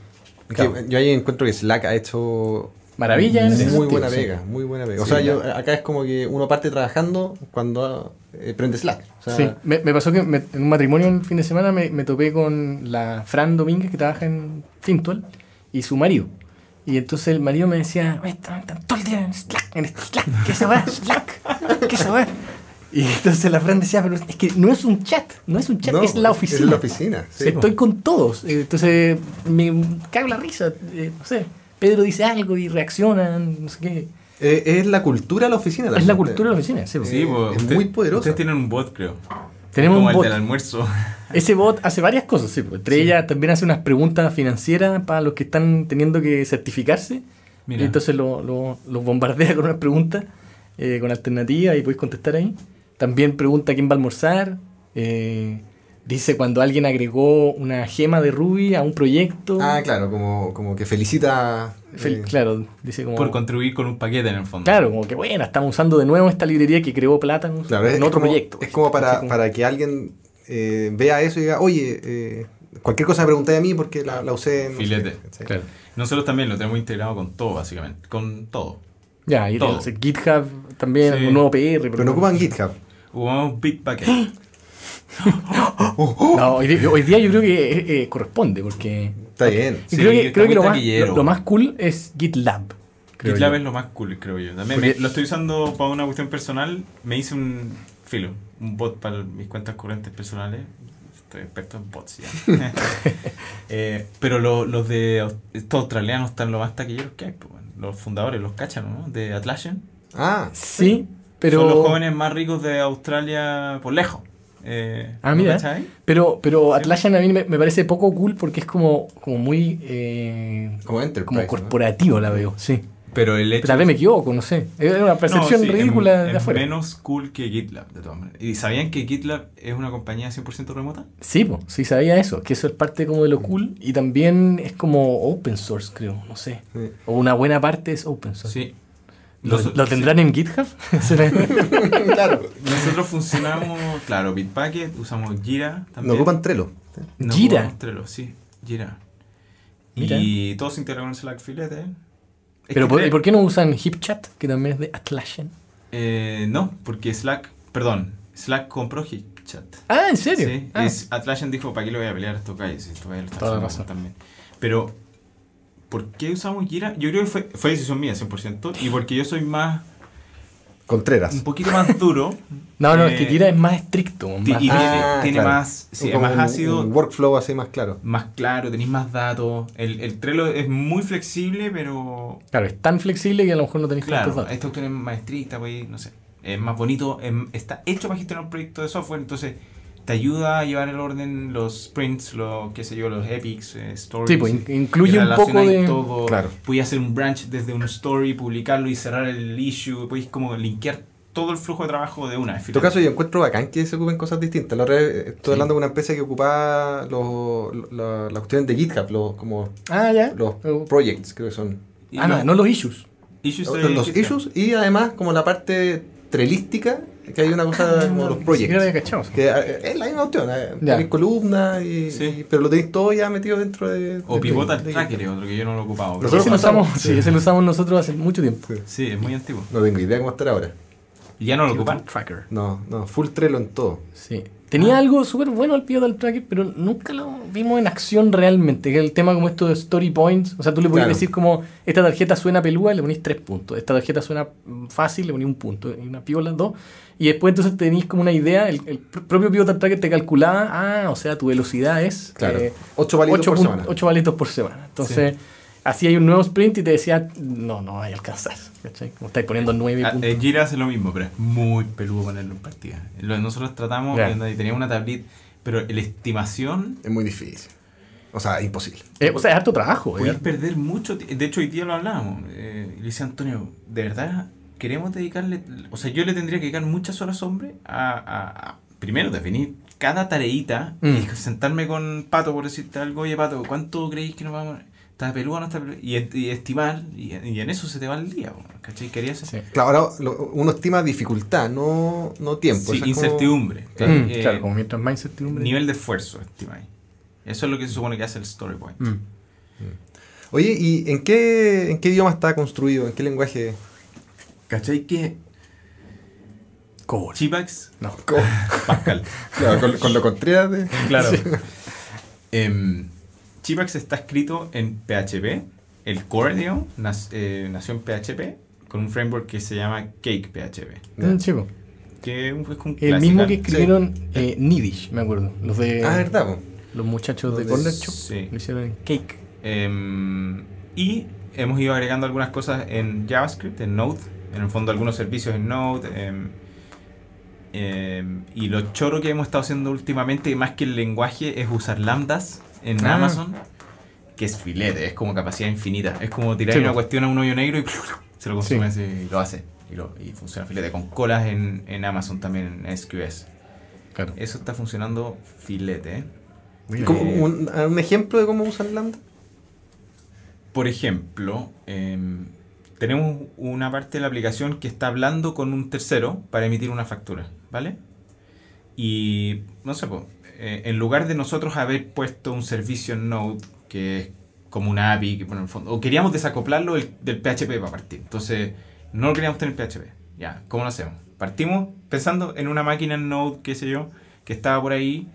Claro. que yo ahí encuentro que Slack ha hecho Maravilla en ese muy sentido, buena sí. pega, muy buena pega. O Sí, sea, yo acá es como que uno parte trabajando cuando eh, prende Slack. O sea, Sí, me, me pasó que me- en un matrimonio el fin de semana me, me topé con la Fran Domínguez que trabaja en Fintual y su marido. Y entonces el marido me decía, "Oye, están, todo el día en Slack, en Slack, ¿qué se va? Slack, ¿qué se va? Y entonces la Fran decía, pero es que no es un chat, no es un chat, no, es la oficina. Es la oficina. sí. Estoy con todos. Eh, Entonces me cago la risa. eh, no sé, Pedro dice algo y reaccionan, no sé qué. Eh, es la cultura de la oficina Es la cultura de la oficina, sí. Sí, pues, es muy poderoso. Ustedes tienen un bot, creo. Tenemos Como un el bot. del almuerzo. Ese bot hace varias cosas, sí. pues. Entre ellas también hace unas preguntas financieras para los que están teniendo que certificarse. Mira. Y entonces lo- lo- los bombardea con unas preguntas, eh, con alternativas y podéis contestar ahí. También pregunta quién va a almorzar. eh, dice cuando alguien agregó una gema de Ruby a un proyecto. Ah, claro, como, como que felicita. Fel- eh, Claro, dice como... Por contribuir con un paquete en el fondo. Claro, como que bueno, estamos usando de nuevo esta librería que creó Platanus Claro, en es otro como, proyecto. es como para, como- para que alguien eh, vea eso y diga, oye, eh, cualquier cosa me pregunté a mí porque la, la usé en. no sé Filete. qué", ¿cachai? Claro. Nosotros también lo tenemos integrado con todo, básicamente. Con todo. Ya, y Todo. GitHub también, Sí. un nuevo PR. Pero no ocupan GitHub. Jugamos Bitbucket. No, hoy, día- hoy día yo creo que eh, eh, corresponde, porque. Está bien. Sí, creo que, está creo que lo, más, taquillero. lo, lo más cool es GitLab. GitLab yo. es lo más cool, creo yo. También me- lo estoy usando para una cuestión personal. Me hice un filo, un bot para mis cuentas corrientes personales. Estoy experto en bots ya. Eh, pero lo- los de estos australianos están lo más taquilleros que hay. pues, bueno. Los fundadores, los cachan, ¿no? De Atlassian. Ah, Sí, pero. Son los jóvenes más ricos de Australia por lejos. Eh, Ah, ¿no mira. Pero, pero Atlassian a mí me, me parece poco cool porque es como, como muy. eh, como Enterprise. como ¿no? corporativo la veo, sí. Pero el hecho Tal vez me equivoco, no sé. Es una percepción No, sí, ridícula de es afuera. menos cool que GitLab, de todas maneras. ¿Y sabían que GitLab es una compañía 100% remota? Sí, pues, sí sabía eso, que eso es parte como de lo cool y también es como open source, creo, no sé. Sí. O una buena parte es open source. Sí. ¿Lo, lo tendrán en GitHub? Claro. Nosotros funcionamos, claro, Bitbucket, usamos Jira también. No ocupan Trello. No Jira. ocupamos Trello, sí, Jira. Mira. Y todo se integra con el Slack Filete. Es Pero ¿por, ¿y por qué no usan HipChat, que también es de Atlassian? Eh, no, porque Slack, perdón, Slack compró HipChat. Ah, ¿en serio? Sí, Ah. es, Atlassian dijo, ¿para qué lo voy a pelear a? Esto Toda la haciendo razón. también. Pero, ¿por qué usamos Jira? Yo creo que fue, fue decisión mía, 100%. Y porque yo soy más, Contreras. un poquito más duro. No, no, eh, es que Jira es más estricto. más- y tiene, Ah, tiene claro. más, sí, es más un- ácido, Un workflow así más claro. más claro, tenéis más datos. El, el Trello es muy flexible, pero Claro, es tan flexible que a lo mejor no tenéis claro, tantos datos. esta cuestión es más estricta, pues, no sé. Es más bonito, em- está hecho para gestionar un proyecto de software, entonces te ayuda a llevar el orden, los sprints, los, qué sé yo, los epics, eh, stories. Sí, pues in- incluye un poco de... Todo. Claro. Puedes hacer un branch desde un story, publicarlo y cerrar el issue. Puedes como linkear todo el flujo de trabajo de una. En todo caso, yo encuentro bacán que se ocupen cosas distintas. La otra vez eh, Sí. hablando con una empresa que ocupaba los, la, la cuestión de GitHub, los, como Ah, ya. los Oh. projects, creo que son. Y Ah, no, no los issues. issues Los, de los issues y además como la parte trelística, que hay una cosa como los Ah, había projects. cachado. Que eh, es la misma opción, eh, tenéis columnas, y, Sí. y- pero lo tenéis todo ya metido dentro de... O de- Pivotal de- Tracker es otro que yo no lo he ocupado. pero- Nosotros Ese lo usamos, sí, ese lo usamos nosotros hace mucho tiempo. Sí. Sí, es muy antiguo. No tengo idea cómo estar ahora. ¿Y ya no lo ocupan? Tracker. No, no, full Trello en todo. Sí. Tenía algo súper bueno el Pivotal Tracker, pero nunca lo vimos en acción realmente. Que el tema como esto de story points. O sea, tú le puedes Claro. decir como esta tarjeta suena pelúa le ponís tres puntos. Esta tarjeta suena fácil, le ponís un punto. Y una piola, dos. Y después entonces tenéis como una idea. El, el pr- propio Pivotal Tracker te calculaba, ah, o sea, tu velocidad es Claro. eh, palitos por semana. ocho palitos por semana. Entonces, hay un nuevo sprint y te decía, no, no vais a alcanzar. ¿cachai? Como estáis poniendo nueve Ah, puntos. eh, Jira hace lo mismo, pero es muy peludo ponerlo en partida. Lo- Nosotros tratamos, y teníamos una tablita, pero la estimación, Es muy difícil. O sea, imposible. Eh, o sea, es harto trabajo. eh. perder mucho. De hecho, hoy día lo hablábamos. Eh, y le decía Antonio, ¿de verdad queremos dedicarle? O sea, yo le tendría que dedicar muchas horas, hombre, a, a- a, primero definir cada tareita Mm. y sentarme con Pato por decirte algo, oye Pato, ¿cuánto creéis que nos vamos a... ¿Está peludo o no está peludo? Y, y estimar, y, y en eso se te va el día, ¿cachai? Querías Sí. Claro, ahora lo- uno estima dificultad, no, no tiempo. Sí, Eso es como- incertidumbre. Mm, Eh, claro, como mientras más incertidumbre. Nivel de esfuerzo, estimáis. Eso es lo que se supone que hace el story point. Mm. Oye, ¿y en qué, en qué idioma está construido? ¿En qué lenguaje? ¿Cachai que Cobol. Chipax, No. Pascal. Claro, con, con lo Contreras de... Claro. Em, Chipax está escrito en PHP. El core, digamos, nas- eh, nació en PHP con un framework que se llama Cake PHP. Mm, chico. Que es un, es un El mismo que escribieron eh, Nidish, me acuerdo. Los de Ah, verdad, los muchachos de Los de- Corner Shop. sí. Lo hicieron en Cake. Em, y hemos ido agregando algunas cosas en JavaScript, en Node. En el fondo, algunos servicios en Node. em, em, y lo choro que hemos estado haciendo últimamente, más que el lenguaje, es usar lambdas en Ah. Amazon. Que es filete, es como capacidad infinita. Es como tirar Sí, una po. cuestión a un hoyo negro y se lo consume Sí. y lo hace. Y, lo- y funciona filete. Con colas en, en Amazon también, en SQS. Claro. Eso está funcionando filete. ¿eh? Muy ¿Cómo- bien. un, un ejemplo de cómo usan Lambda? Por ejemplo, em, tenemos una parte de la aplicación que está hablando con un tercero para emitir una factura, ¿vale? Y, no sé, po, eh, en lugar de nosotros haber puesto un servicio en Node que es como una API, que, bueno, en el fondo, o queríamos desacoplarlo del, PHP para partir, entonces no lo queríamos tener en PHP. Ya, ¿cómo lo hacemos? Partimos pensando en una máquina en Node, qué sé yo, que estaba por ahí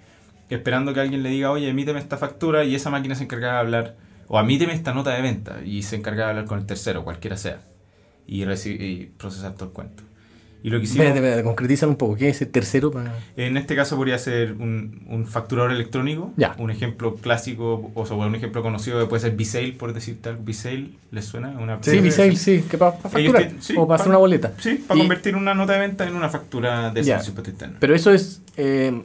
esperando que alguien le diga, oye, emíteme esta factura y esa máquina se encargaba de hablar, o emíteme esta nota de venta y se encargaba de hablar con el tercero, cualquiera sea, y, y procesar todo el cuento. Y lo que hicimos, concretizan un poco. ¿Qué es el tercero para.? en este caso podría ser un, un facturador electrónico, Ya. un ejemplo clásico, o sea, un ejemplo conocido puede ser Bisail, por decirte algo. Bisail, ¿les suena? Una Sí, Misail, sí, que para facturar. sí, o para hacer una boleta. Sí, para Y- convertir una nota de venta en una factura de servicio interno. Pero eso es. eh,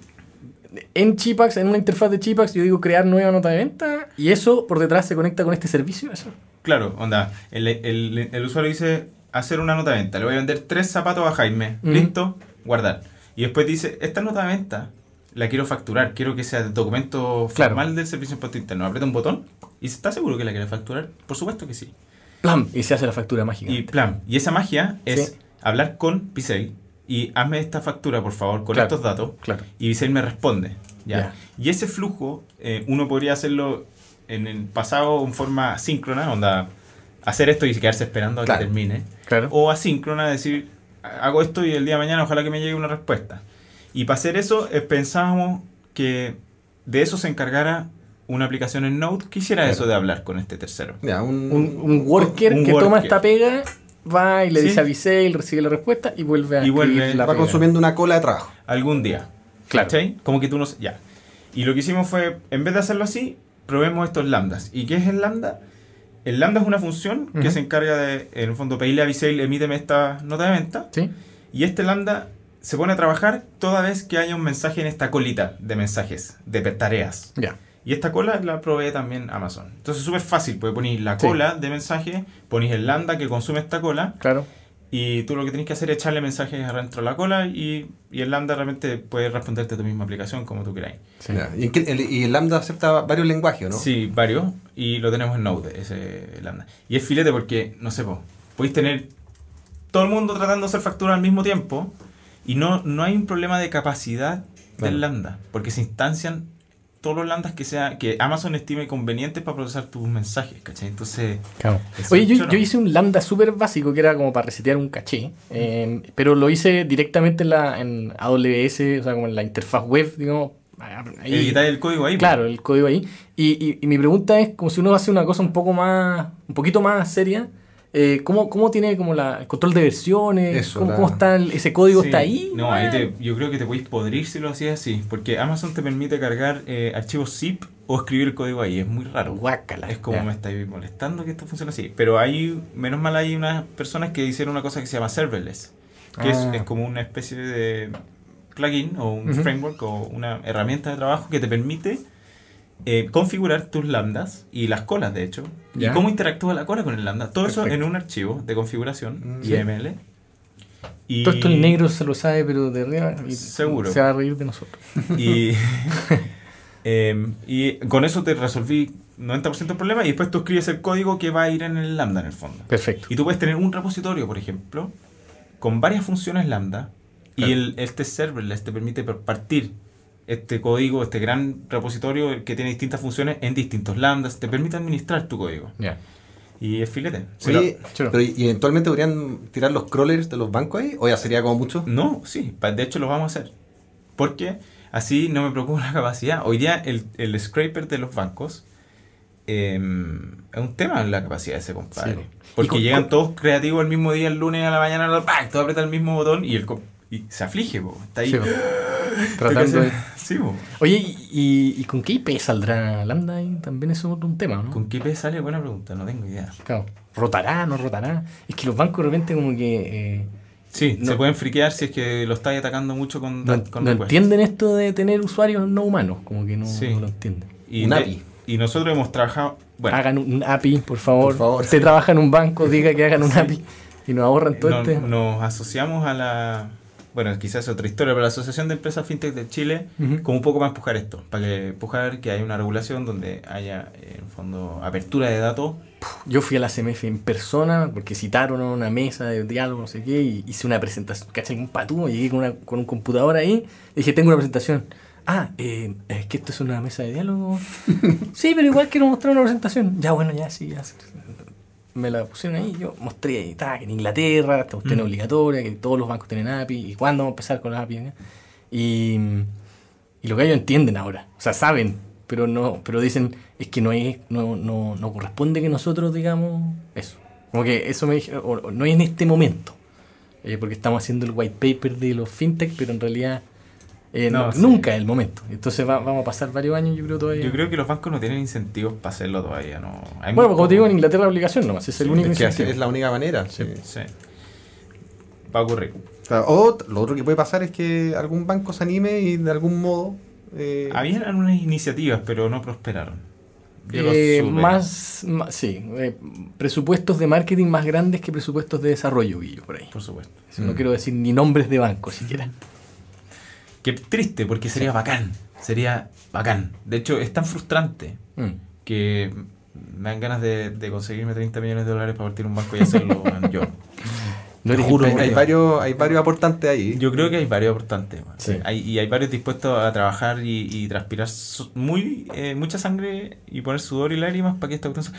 en Chipax, en una interfaz de Chipax, yo digo crear nueva nota de venta y eso por detrás se conecta con este servicio. ¿eso? Claro, onda, el, el- el usuario dice hacer una nota de venta, le voy a vender tres zapatos a Jaime, listo, guardar. Y después dice, esta nota de venta la quiero facturar, quiero que sea documento Claro. formal del servicio de impuesto interno. Aprieta un botón y está seguro que la quiere facturar. Por supuesto que sí. Plam, y se hace la factura mágica. Y plan, y esa magia es Sí. hablar con Pixel y hazme esta factura, por favor, con Claro. estos datos. Claro. Y Pixel me responde. ¿ya? Ya. Y ese flujo, eh, uno podría hacerlo en el pasado en forma síncrona, onda, hacer esto y quedarse esperando a Claro. que termine. Claro. O asíncrona, decir, hago esto y el día de mañana ojalá que me llegue una respuesta. Y para hacer eso, eh, pensábamos que de eso se encargara una aplicación en Node que hiciera Claro. eso de hablar con este tercero. Ya, un, un, un worker un que toma esta pega, va y le Sí. dice a Visail, recibe la respuesta y vuelve a Y vuelve- la va pega. consumiendo una cola de trabajo. Algún día. Claro. ¿Cachai? Como que tú no... Ya. Y lo que hicimos fue, en vez de hacerlo así, probemos estos lambdas. ¿Y qué es el lambda? El lambda es una función que Ujú. se encarga de, en el fondo, pedirle a Visail, emíteme esta nota de venta. ¿Sí? Y este lambda se pone a trabajar toda vez que haya un mensaje en esta colita de mensajes, de tareas. Ya. Y esta cola la provee también Amazon. Entonces es súper fácil, porque ponéis la Sí. cola de mensaje, ponéis el lambda que consume esta cola, Claro. Y tú lo que tienes que hacer es echarle mensajes adentro de la cola, y, y el lambda realmente puede responderte a tu misma aplicación como tú queráis. Sí. ¿Y, el, y el Lambda acepta varios lenguajes, ¿no? Sí, varios, y lo tenemos en Node, ese lambda. Y es filete porque, no sé, po, podéis tener todo el mundo tratando de hacer factura al mismo tiempo, y no, no hay un problema de capacidad del lambda, porque se instancian todos los lambdas que sea que Amazon estime convenientes para procesar tus mensajes, ¿cachai? Entonces, Claro. Oye, yo, yo hice un lambda súper básico que era como para resetear un caché, eh, pero lo hice directamente en, la, en AWS, o sea, como en la interfaz web, digamos. editar el código ahí. po. Claro, el código ahí. Y, y- y mi pregunta es, como si uno hace una cosa un poco más, un poquito más seria, eh, ¿cómo, ¿cómo tiene como la, el control de versiones? Eso, ¿Cómo, la- cómo está el- ese código? Sí. ¿Está ahí? No, ahí te- yo creo que te podéis podrir si lo hacías así, porque Amazon te permite cargar eh, archivos zip o escribir el código ahí, es muy raro. Guácala. Es como Ya. me estáis molestando que esto funcione así. Pero hay, menos mal hay unas personas que hicieron una cosa que se llama serverless. Que es, Ah. es como una especie de plugin o un framework o una herramienta de trabajo que te permite eh, configurar tus lambdas y las colas, de hecho. Ya. Y cómo interactúa la cola con el lambda. Todo eso en un archivo de configuración Mm. YML. Y, Todo esto el negro se lo sabe, pero de arriba y- Seguro. se va a reír de nosotros. Y, em, y con eso te resolví 90% del problema y después tú escribes el código que va a ir en el lambda en el fondo. Perfecto. Y tú puedes tener un repositorio, por ejemplo, con varias funciones lambda y el, este serverless te permite per- partir este código, este gran repositorio que tiene distintas funciones en distintos lambdas, te permite administrar tu código. Y es filete. Oye, Pero- pero ¿y eventualmente podrían tirar los crawlers de los bancos ahí? ¿O ya sería como mucho? No, sí, de hecho lo vamos a hacer. Porque así no me preocupa la capacidad. Hoy día el, el scraper de los bancos eh, es un tema en la capacidad de ese compadre. Sí. Porque con- llegan con- todos creativos el mismo día, el lunes a la mañana, ¡pac! todo aprieta el mismo botón y, el, co- y se aflige, po. está ahí. Sí. Tratando de... Sí. Oye, ¿y, y- con qué IP saldrá Lambda? También eso es otro un tema, ¿no? ¿Con qué IP sale? Buena pregunta, no tengo idea. Claro. ¿Rotará, no rotará? Es que los bancos de repente como que... eh, Sí, No. se pueden friquear si es que lo estáis atacando mucho con, no, con no entienden esto de tener usuarios no humanos, como que no, Sí. no lo entienden. Y, Un de- API. y nosotros hemos trabajado. Bueno, Hagan un API, por favor. Por favor. Usted trabaja en un banco, diga que hagan un Sí. API y nos ahorran todo nos, este... nos asociamos a la. Bueno, quizás es otra historia, pero la Asociación de Empresas FinTech de Chile, como un poco para empujar esto, para que empujar que haya una regulación donde haya, eh, en fondo, apertura de datos. Yo fui a la CMF en persona porque citaron a una mesa de diálogo, no sé qué, y hice una presentación, ¿cachai? Un patúo, llegué con, una, con un computador ahí, y dije, tengo una presentación. Ah, eh, es que esto es una mesa de diálogo. sí, pero igual quiero mostrar una presentación. Ya, bueno, ya, sí, ya. Me la pusieron ahí, yo mostré ahí, ta, que en Inglaterra esta cuestión es Mm. obligatoria, que todos los bancos tienen API, y cuándo vamos a empezar con las API. ¿no? Y, y lo que ellos entienden ahora, o sea, saben, pero no pero dicen, es que no, es, no, no, no corresponde que nosotros digamos eso. Como que eso me dijeron, no es en este momento, eh, porque estamos haciendo el white paper de los fintech, pero en realidad eh, No, no- sí. nunca es el momento. Entonces va- vamos a pasar varios años, yo creo todavía. Yo creo que los bancos no tienen incentivos para hacerlo todavía. No. Hay bueno, como te digo, en. Inglaterra la obligación nomás, es el Sí, único Es que así incentivo. es la única manera. sí. Sí. Va a ocurrir. O lo otro que puede pasar es que algún banco se anime y de algún modo... eh, Habían algunas iniciativas, pero no prosperaron. Eh, más, más- sí, eh, presupuestos de marketing más grandes que presupuestos de desarrollo, Guillo, por ahí. Por supuesto. No Mm. quiero decir ni nombres de bancos siquiera. Qué triste, porque sería bacán. Sería bacán. De hecho, es tan frustrante Mm. que me dan ganas de, de conseguirme 30 millones de dólares para partir un banco y hacerlo yo. No eres juro, hay, varios, hay varios aportantes ahí. Yo creo que hay varios aportantes. Sí. Hay, y hay varios dispuestos a trabajar y, y transpirar muy eh, mucha sangre y poner sudor y lágrimas para que esta cuestión...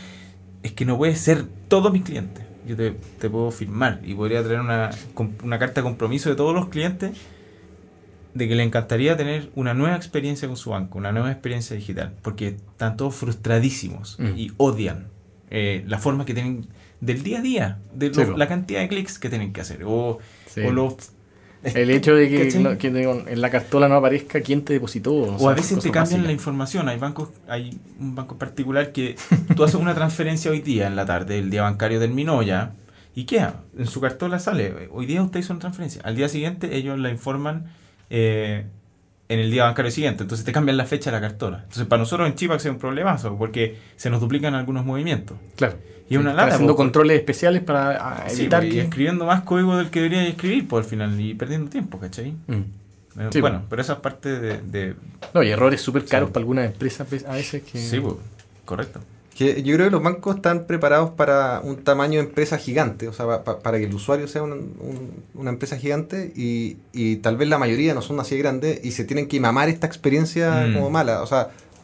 Es que no puede ser todos mis clientes. Yo te, te puedo firmar y podría traer una, una carta de compromiso de todos los clientes de que le encantaría tener una nueva experiencia con su banco, una nueva experiencia digital, porque están todos frustradísimos Mm. y odian eh, la forma que tienen del día a día, de lo- la cantidad de clics que tienen que hacer, o, Sí. o los... El hecho de que, en la cartola no aparezca quién te depositó. O sea, a veces te cambian la información. Hay bancos, hay un banco particular que tú haces una transferencia hoy día en la tarde, el día bancario terminó ya, y queda, en su cartola sale, hoy día usted hizo una transferencia. Al día siguiente ellos la informan eh, en el día bancario siguiente, entonces te cambian la fecha de la cartola. Entonces para nosotros en Chipax es un problemazo, porque se nos duplican algunos movimientos. Claro. Y es una lata. haciendo porque- controles especiales para a, Sí, evitar po, y que. escribiendo más código del que debería escribir, por al final, y perdiendo tiempo, ¿cachai? Mm. Eh, Sí, bueno, pero esa es parte de... de No, y errores súper caros Sí. para algunas empresas pues, a veces que. sí, po, correcto. Que yo creo que los bancos están preparados para un tamaño de empresa gigante, o sea, pa- pa- para que el usuario sea un- un- una empresa gigante y, y tal vez la mayoría no son así de grandes y se tienen que mamar esta experiencia Mm. como mala. O sea,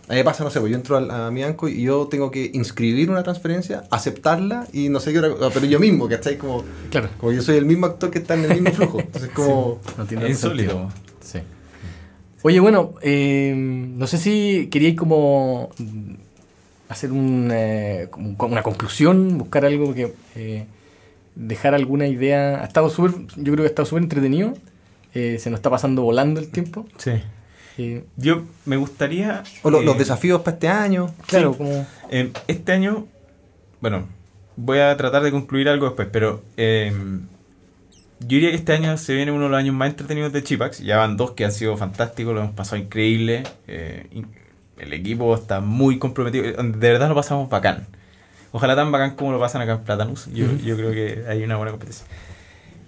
a mí me pasa, no sé, pues yo entro al- a, mi banco y yo tengo que inscribir una transferencia, aceptarla y no sé qué otra cosa, pero yo mismo, ¿cachai? Como, Claro. como yo soy el mismo actor que está en el mismo flujo. Entonces, como... No tiene Es. Sí. Oye, bueno, eh, no sé si queríais como hacer un, eh, una conclusión, buscar algo que eh, dejar alguna idea. Ha estado súper, yo creo que ha estado súper entretenido. Eh, se nos está pasando volando el tiempo. Sí. Eh, Yo me gustaría. O lo- eh, los desafíos para este año. claro, Sí. como eh, este año. Bueno, voy a tratar de concluir algo después, pero. eh, yo diría que este año se viene uno de los años más entretenidos de Chipax. Ya van dos que han sido fantásticos, lo hemos pasado increíble. eh, in- el equipo está muy comprometido. eh, De verdad lo pasamos bacán. Ojalá tan bacán como lo pasan acá en Platanus. Yo, yo creo que hay una buena competencia.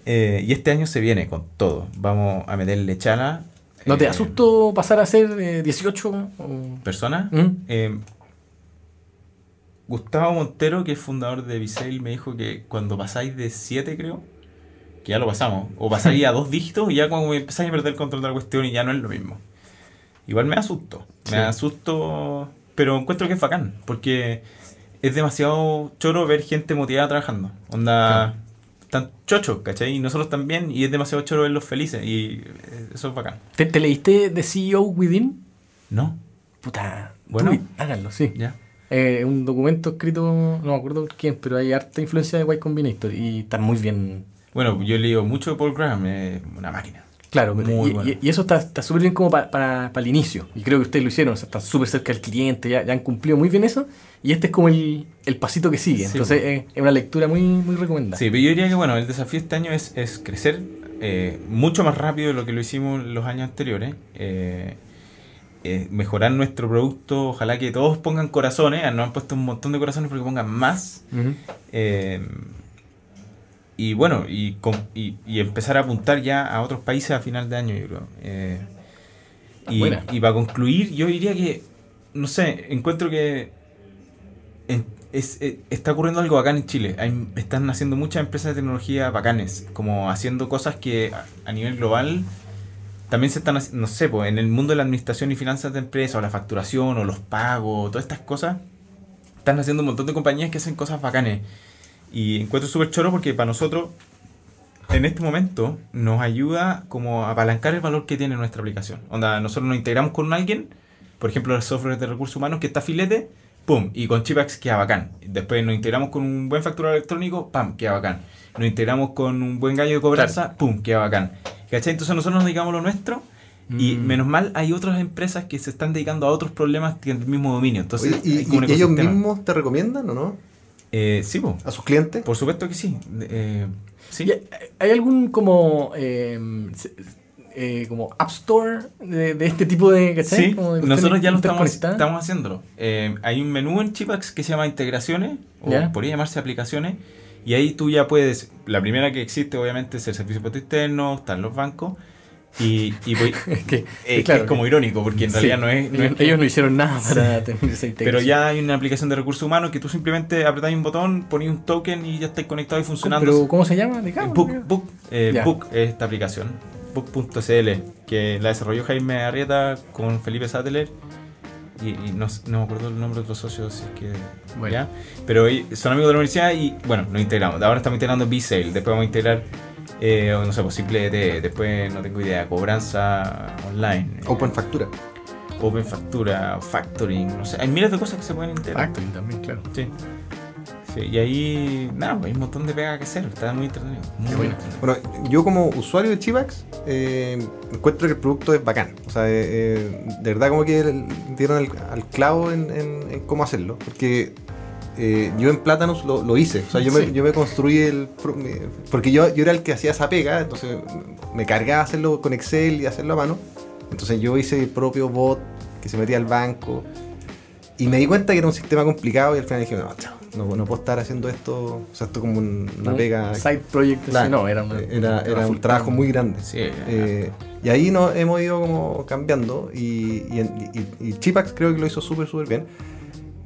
Eh, y este año se viene con todo. Vamos a meterle chala. ¿No te eh, asustó pasar a ser eh, 18? o- ¿Persona? ¿Mm? Eh, Gustavo Montero, que es fundador de Visail, me dijo que cuando pasáis de 7, creo, que ya lo pasamos, o pasáis a dos dígitos y ya cuando empezáis a perder el control de la cuestión y ya no es lo mismo. Igual me asusto, me Sí. asusto, pero encuentro que es bacán, porque es demasiado choro ver gente motivada trabajando. Onda, tan chochos, ¿cachai? Y nosotros también, y es demasiado choro verlos felices, y eh, eso es bacán. ¿Te, te leíste The CEO Within? ¿No? Puta. Bueno. háganlo, sí. Ya. Eh, un documento escrito, no me acuerdo quién, pero hay harta influencia de Y Combinator y está muy bien. Bueno, yo he leído mucho de Paul Graham, es una máquina. Claro, Muy y, bueno. y- y eso está está súper bien como pa- para el inicio. Y creo que ustedes lo hicieron, o sea, están súper cerca del cliente, ya, ya han cumplido muy bien eso. Y este es como el, el pasito que sigue. Sí, Entonces pues. eh, es una lectura muy, muy recomendada. Sí, pero yo diría que bueno, el desafío este año es, es crecer eh, mucho más rápido de lo que lo hicimos los años anteriores. eh, eh, mejorar nuestro producto, ojalá que todos pongan corazones, nos han puesto un montón de corazones porque pongan más. Eh, y bueno, y, con- y, y empezar a apuntar ya a otros países a final de año, yo creo. Eh, y, y para concluir, yo diría que, no sé, encuentro que en- es- eh, está ocurriendo algo bacán en Chile. Hay- están haciendo muchas empresas de tecnología bacanes, como haciendo cosas que a, a nivel global también se están haciendo, no sé, pues, en el mundo de la administración y finanzas de empresas, o la facturación, o los pagos, todas estas cosas, están haciendo un montón de compañías que hacen cosas bacanes. Y encuentro súper choro porque para nosotros, en este momento, nos ayuda como a apalancar el valor que tiene nuestra aplicación. Onda, nosotros nos integramos con alguien, por ejemplo, el software de recursos humanos que está filete, pum, y con Chipax queda bacán. Después nos integramos con un buen facturador electrónico, pam, queda bacán. Nos integramos con un buen gallo de cobranza, pum, queda bacán. ¿Cachai? Entonces nosotros nos dedicamos lo nuestro. Y Mm. menos mal hay otras empresas que se están dedicando a otros problemas que el mismo dominio. Entonces, Oye, ¿y, ellos mismos te recomiendan o no? Eh, sí, po. ¿A sus clientes? por supuesto que sí. Eh, sí. ¿Y ¿Hay algún como eh, se- eh, como App Store de, de este tipo de, ¿cachai? Sí, Como de nosotros ya lo estamos, estamos haciéndolo. Eh, hay un menú en Chipax que se llama integraciones, o podría llamarse aplicaciones, y ahí tú ya puedes, la primera que existe obviamente es el servicio de interno, están los bancos, y, y voy- Es que, eh, que claro, es como irónico, porque en sí, realidad no es... no ellos, es que- ellos no hicieron nada para tener esa integración. pero ya hay una aplicación de recursos humanos que tú simplemente apretáis un botón, ponéis un token y ya estáis conectado y funcionando. ¿Pero cómo se llama? ¿De Eh? Book, Book, eh. Book es esta aplicación, Book.cl, que la desarrolló Jaime Arrieta con Felipe Sattler. Y, y no, no me acuerdo el nombre de otros socios, si es que. Bueno. ¿ya? Pero eh, son amigos de la universidad y bueno, nos integramos. Ahora estamos integrando B-Sale, después vamos a integrar, eh, no sé, pues simple ET, después no tengo idea, cobranza online, eh, Open Factura. Open Factura, Factoring, no sé, hay miles de cosas que se pueden integrar. Factoring también, claro. Sí. Sí, y ahí, nada, pues, hay un montón de pega que hacer, está muy entretenido. Muy bueno. Bueno, yo como usuario de Chivax eh, encuentro que el producto es bacán. O sea, eh, de verdad como que dieron al, al clavo en, en- en cómo hacerlo. Porque eh, yo en Plátanos lo, lo hice. O sea, yo, Sí. me, yo me construí el... Porque yo, yo era el que hacía esa pega, entonces me cargaba hacerlo con Excel y hacerlo a mano. Entonces yo hice mi propio bot que se metía al banco. Y me di cuenta que era un sistema complicado y al final dije, no, chao, no, no puedo estar haciendo esto. O sea, esto como un- una Un pega... Side project, Claro, no, era, una- era, era full un trabajo muy grande. Sí, Eh, y ahí nos hemos ido como cambiando y, y, y- y Chipax creo que lo hizo súper, súper bien.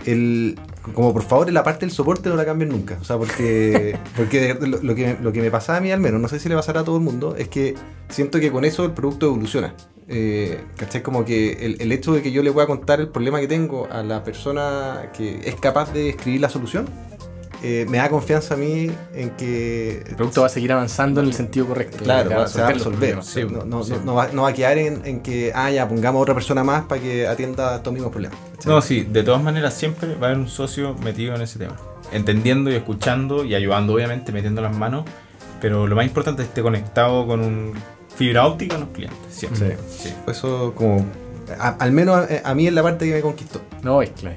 El, como por favor, la parte del soporte no la cambien nunca. O sea, porque, porque lo, lo que, lo que me pasaba a mí al menos, no sé si le pasará a todo el mundo, es que siento que con eso el producto evoluciona. Eh, ¿Cachai? Como que el, el hecho de que yo le pueda contar el problema que tengo a la persona que es capaz de escribir la solución, eh, me da confianza a mí en que El producto va a seguir avanzando en el sentido correcto. Claro, va- se va a resolver. Sí, no, no- sí. no- no va, no va a quedar en, en que, ah, ya, pongamos a otra persona más para que atienda estos mismos problemas. No, sí, de todas maneras siempre va a haber un socio metido en ese tema. Entendiendo y escuchando y ayudando, obviamente, metiendo las manos. Pero lo más importante es que esté conectado con un fibra óptica a los clientes. Siempre. Sí. Eso como, a- al menos a, a mí es la parte que me conquistó. No, es clave.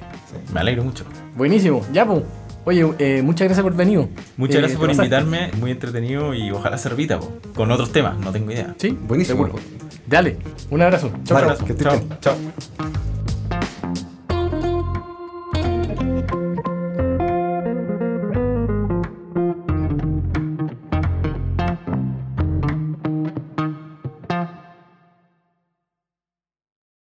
Me alegro mucho. Buenísimo, ya, pues. Oye, eh, muchas gracias por venir. Muchas Eh, gracias por pasaste. invitarme. Muy entretenido y ojalá servita po, con otros temas. No tengo idea. Sí, Buenísimo. seguro. Dale, un abrazo. Chao, Vale, chao. que estés Chao. bien. Chao.